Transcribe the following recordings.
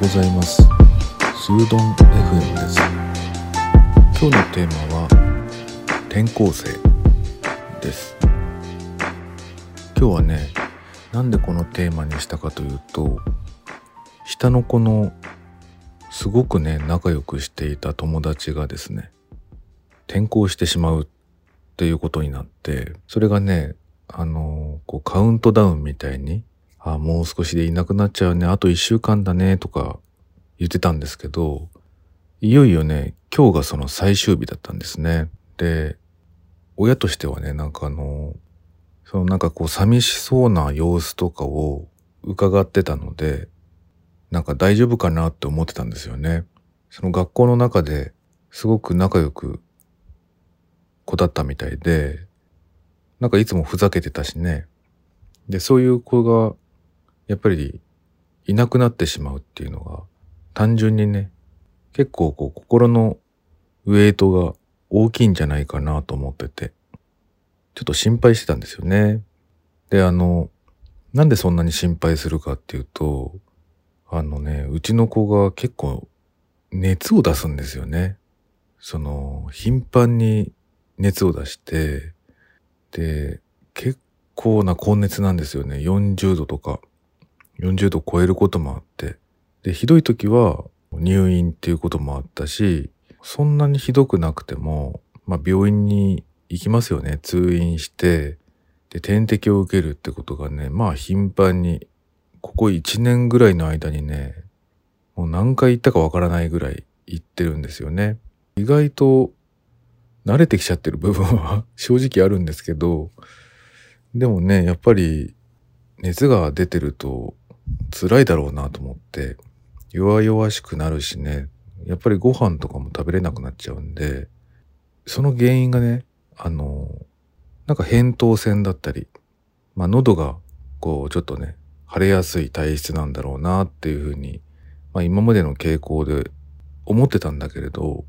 ございます。スードン FM です。今日のテーマは転校生です。今日はねなんでこのテーマにしたかというと下の子のすごくね仲良くしていた友達がですね転校してしまうっていうことになってそれがねあのこうカウントダウンみたいにあもう少しでいなくなっちゃうね。あと1週間だね。とか言ってたんですけどいよいよね今日がその最終日だったんですね。で親としてはねなんかあのそのなんかこう寂しそうな様子とかを伺ってたのでなんか大丈夫かなって思ってたんですよね。その学校の中ですごく仲良く子だったみたいでなんかいつもふざけてたしね。でそういう子がやっぱりいなくなってしまうっていうのが単純にね結構こう心のウェイトが大きいんじゃないかなと思っててちょっと心配してたんですよね。であのなんでそんなに心配するかっていうとあのねうちの子が結構熱を出すんですよね。その頻繁に熱を出してで結構な高熱なんですよね40度とか40度超えることもあって。で、ひどい時は入院っていうこともあったし、そんなにひどくなくても、まあ病院に行きますよね。通院して、で、点滴を受けるってことがね、まあ頻繁に、ここ1年ぐらいの間にね、もう何回行ったかわからないぐらい行ってるんですよね。意外と慣れてきちゃってる部分は 正直あるんですけど、でもね、やっぱり熱が出てると辛いだろうなと思って弱々しくなるしね。やっぱりご飯とかも食べれなくなっちゃうんでその原因がねあのなんか扁桃腺だったりまあ喉がこうちょっとね腫れやすい体質なんだろうなっていうふうに、まあ、今までの傾向で思ってたんだけれど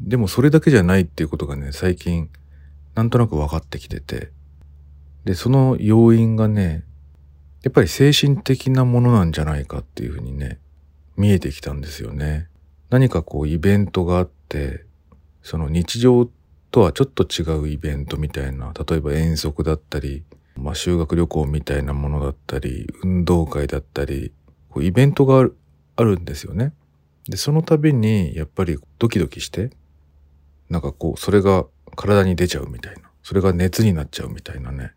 でもそれだけじゃないっていうことがね最近なんとなく分かってきててでその要因がねやっぱり精神的なものなんじゃないかっていうふうにね、見えてきたんですよね。何かこうイベントがあって、その日常とはちょっと違うイベントみたいな、例えば遠足だったり、まあ修学旅行みたいなものだったり、運動会だったり、こうイベントがあるあるんですよね。で、その度にやっぱりドキドキして、なんかこう、それが体に出ちゃうみたいな。それが熱になっちゃうみたいなね。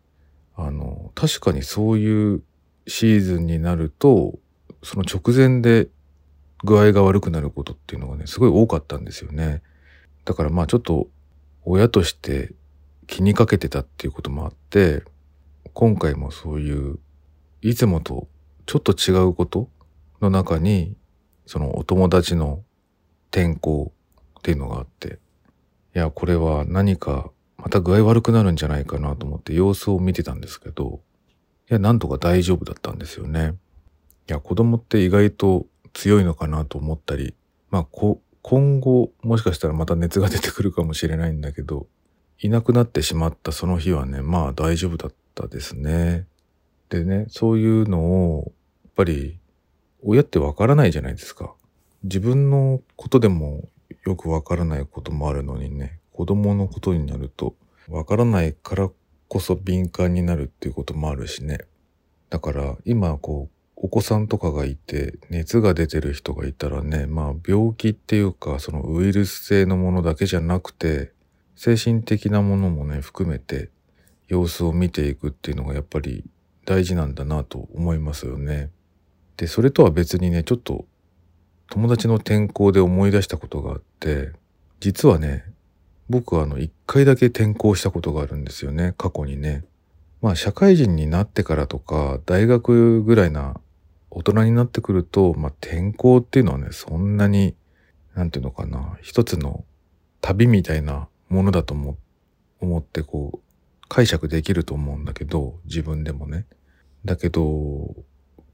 あの、確かにそういうシーズンになるとその直前で具合が悪くなることっていうのがねすごい多かったんですよね。だからまあちょっと親として気にかけてたっていうこともあって今回もそういういつもとちょっと違うことの中にそのお友達の転校っていうのがあっていやこれは何かまた具合悪くなるんじゃないかなと思って様子を見てたんですけどいや、なんとか大丈夫だったんですよね。いや、子供って意外と強いのかなと思ったり、まあ、こ、今後、もしかしたらまた熱が出てくるかもしれないんだけど、いなくなってしまったその日はね、まあ大丈夫だったですね。でね、そういうのを、やっぱり、親ってわからないじゃないですか。自分のことでもよくわからないこともあるのにね、子供のことになると、わからないからこそ敏感になるっていうこともあるしね。だから今こうお子さんとかがいて熱が出てる人がいたらねまあ病気っていうかそのウイルス性のものだけじゃなくて精神的なものもね含めて様子を見ていくっていうのがやっぱり大事なんだなと思いますよね。でそれとは別にねちょっと友達の転校で思い出したことがあって実はね僕はあの一回だけ転校したことがあるんですよね過去にね。まあ社会人になってからとか大学ぐらいな大人になってくると、まあ、転校っていうのはねそんなになんていうのかな一つの旅みたいなものだと思思ってこう解釈できると思うんだけど自分でもね。だけど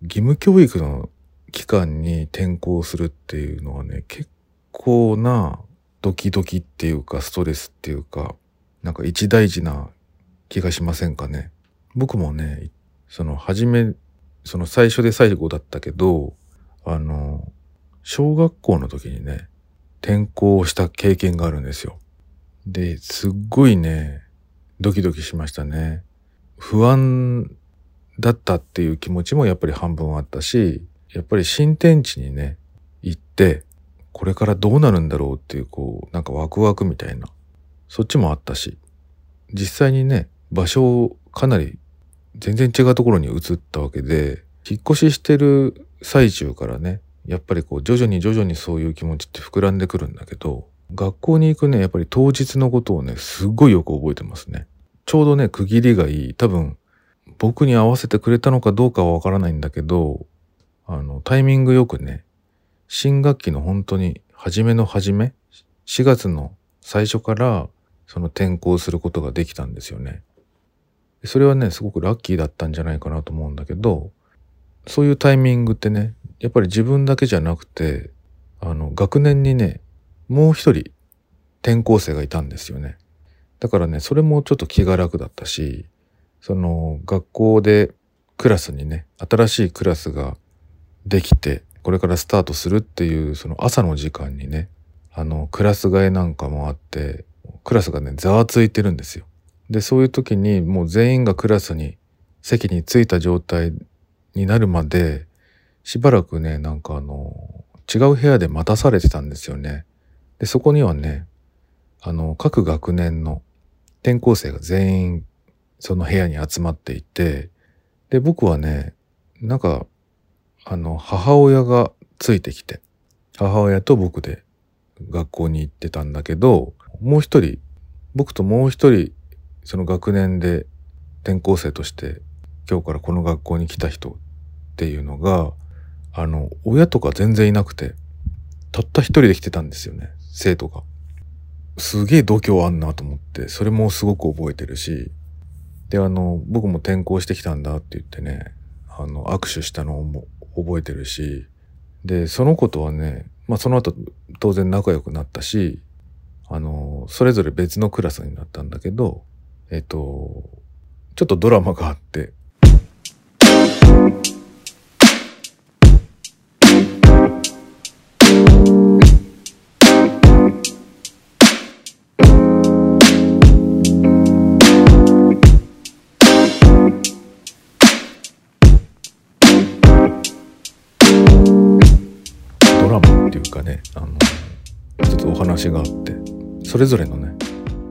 義務教育の期間に転校するっていうのはね結構なドキドキっていうかストレスっていうかなんか一大事な気がしませんかね。僕もねその初めその最初で最後だったけどあの、小学校の時にね、転校した経験があるんですよ。で、すっごいね、ドキドキしましたね。不安だったっていう気持ちもやっぱり半分あったし、やっぱり新天地にね、行って、これからどうなるんだろうっていう、こう、なんかワクワクみたいな、そっちもあったし、実際にね、場所をかなり全然違うところに移ったわけで、引っ越ししてる最中からね、やっぱりこう徐々に徐々にそういう気持ちって膨らんでくるんだけど、学校に行くね、やっぱり当日のことをね、すっごいよく覚えてますね。ちょうどね、区切りがいい。多分、僕に合わせてくれたのかどうかはわからないんだけど、あの、タイミングよくね、新学期の本当に初めの初め、4月の最初からその転校することができたんですよね。それはね、すごくラッキーだったんじゃないかなと思うんだけど、そういうタイミングってね、やっぱり自分だけじゃなくて、あの、学年にね、もう一人転校生がいたんですよね。だからね、それもちょっと気が楽だったし、その学校でクラスにね、新しいクラスができて、これからスタートするっていうその朝の時間にね、あの、クラス替えなんかもあって、クラスがね、ざわついてるんですよ。で、そういう時にもう全員がクラスに席に着いた状態になるまで、しばらくね、なんかあの、違う部屋で待たされてたんですよね。で、そこにはね、あの、各学年の転校生が全員その部屋に集まっていて、で、僕はね、なんか、あの、母親がついてきて、母親と僕で学校に行ってたんだけど、もう一人、僕ともう一人、その学年で転校生として今日からこの学校に来た人っていうのが、あの、親とか全然いなくて、たった一人で来てたんですよね、生徒が。すげえ度胸あんなと思って、それもすごく覚えてるし、で、あの、僕も転校してきたんだって言ってね、あの、握手したのも覚えてるし、で、その子とはね、まあその後当然仲良くなったし、あの、それぞれ別のクラスになったんだけど、えっと、ちょっとドラマがあって、話があって、それぞれのね、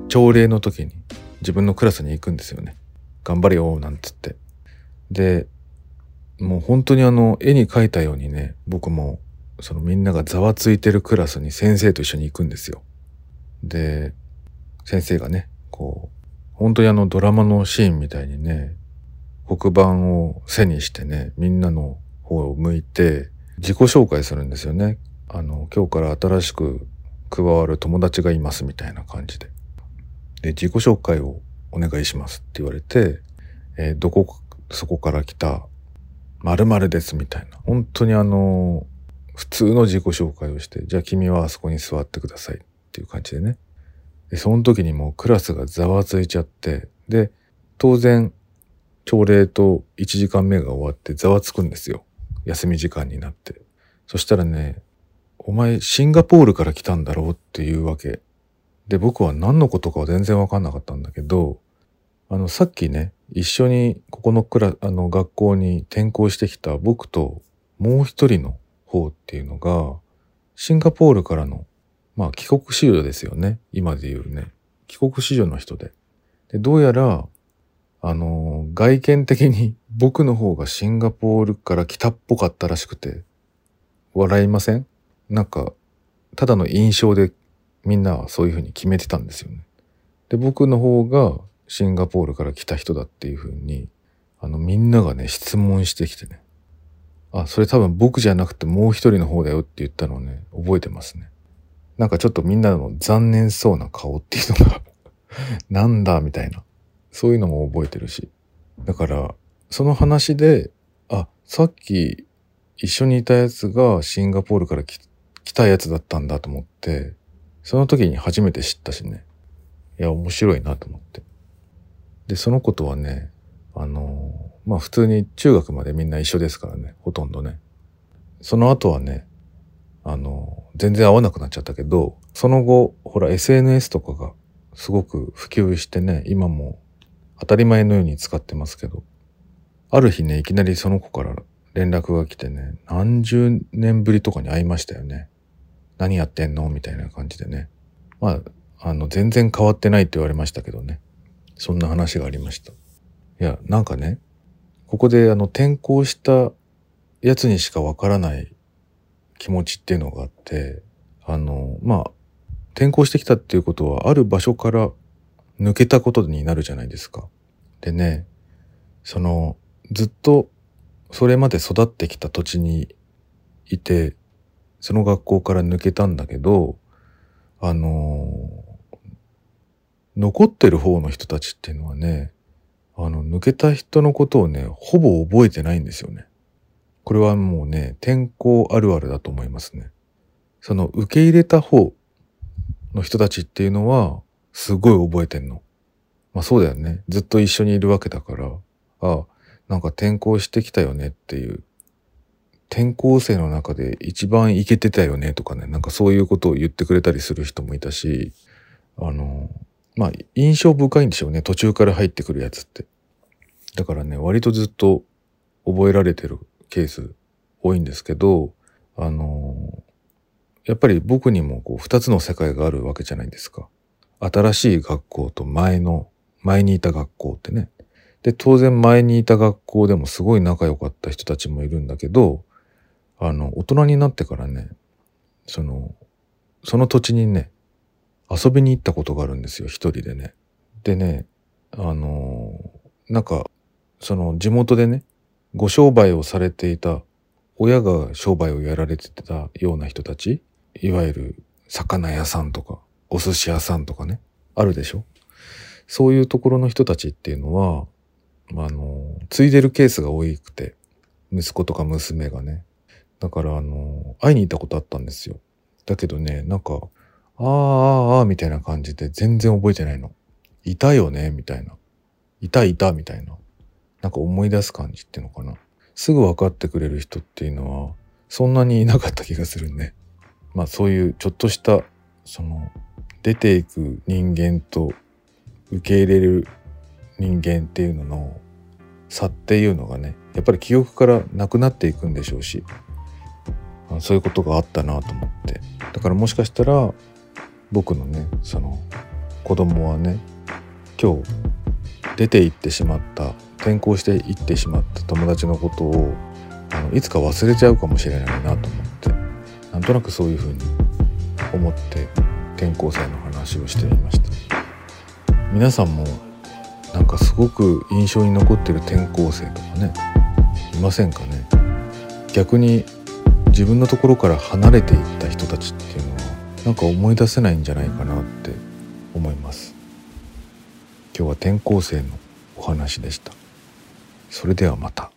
朝礼の時に自分のクラスに行くんですよね。頑張れよ、なんつって。で、もう本当にあの、絵に描いたようにね、僕も、そのみんながざわついてるクラスに先生と一緒に行くんですよ。で、先生がね、こう、本当にあのドラマのシーンみたいにね、黒板を背にしてね、みんなの方を向いて、自己紹介するんですよね。あの、今日から新しく加わる友達がいますみたいな感じで。で、自己紹介をお願いしますって言われて、えー、どこ、そこから来た〇〇ですみたいな。本当にあの、普通の自己紹介をして、じゃあ君はあそこに座ってくださいっていう感じでね。で、その時にもうクラスがざわついちゃって、で、当然、朝礼と1時間目が終わってざわつくんですよ。休み時間になって。そしたらね、お前シンガポールから来たんだろうっていうわけ。で、僕は何のことかは全然わかんなかったんだけど、あの、さっきね、一緒にここのクラ、あの、学校に転校してきた僕ともう一人の方っていうのが、シンガポールからの、まあ帰国子女ですよね。今で言うね。帰国子女の人で。で、どうやら、あの、外見的に僕の方がシンガポールから来たっぽかったらしくて、笑いません？なんか、ただの印象でみんなはそういうふうに決めてたんですよね。で、僕の方がシンガポールから来た人だっていうふうに、あの、みんながね、質問してきてね。あ、それ多分僕じゃなくてもう一人の方だよって言ったのをね、覚えてますね。なんかちょっとみんなの残念そうな顔っていうのが なんだみたいな。そういうのも覚えてるし。だから、その話で、あ、さっき一緒にいたやつがシンガポールから来来たやつだったんだと思って、その時に初めて知ったしね。いや、面白いなと思って。で、そのことはね、あの、まあ普通に中学までみんな一緒ですからね、ほとんどね。その後はねあの全然会わなくなっちゃったけどその後ほら SNS とかがすごく普及してね今も当たり前のように使ってますけどある日ねいきなりその子から連絡が来てね何十年ぶりとかに会いましたよね何やってんの？みたいな感じでね。まああの全然変わってないって言われましたけどね。そんな話がありました。いやなんかねここであの転校したやつにしかわからない気持ちっていうのがあってあのまあ転校してきたっていうことはある場所から抜けたことになるじゃないですか。でねそのずっとそれまで育ってきた土地にいてその学校から抜けたんだけどあの残ってる方の人たちっていうのはねあの抜けた人のことをねほぼ覚えてないんですよね。これはもうね、転校あるあるだと思いますね。その受け入れた方の人たちっていうのは、すごい覚えてんの。まあそうだよね。ずっと一緒にいるわけだから、ああ、なんか転校してきたよねっていう。転校生の中で一番イケてたよねとかね、なんかそういうことを言ってくれたりする人もいたし、あの、まあ印象深いんでしょうね。途中から入ってくるやつって。だからね、割とずっと覚えられてるケース多いんですけど、あのやっぱり僕にもこう二つの世界があるわけじゃないですか。新しい学校と前の、前にいた学校ってね。で、当然前にいた学校でもすごい仲良かった人たちもいるんだけど、あの、大人になってからね、その、その土地にね、遊びに行ったことがあるんですよ、一人でね。でね、あの、なんか、その地元でね、ご商売をされていた、親が商売をやられてたような人たち、いわゆる魚屋さんとか、お寿司屋さんとかね、あるでしょそういうところの人たちっていうのは、あの、継いでるケースが多くて、息子とか娘がね。だから、あの、会いに行ったことあったんですよ。だけどね、なんか、あーあー、ああ、みたいな感じで全然覚えてないの。いたよね？みたいな。いたいた？みたいな。なんか思い出す感じっていうのかな。すぐ分かってくれる人っていうのは、そんなにいなかった気がするね。まあそういうちょっとした、その、出ていく人間と受け入れる人間っていうのの差っていうのがね、やっぱり記憶からなくなっていくんでしょうし、そういうことがあったなと思って。だからもしかしたら、僕のね、その、子供はね、今日出て行ってしまった転校していってしまった友達のことをあのいつか忘れちゃうかもしれないなと思ってなんとなくそういうふうに思って転校生の話をしてみました皆さんもなんかすごく印象に残ってる転校生とかねいませんかね？逆に自分のところから離れていった人たちっていうのはなんか思い出せないんじゃないかなって思います今日は転校生のお話でしたそれではまた。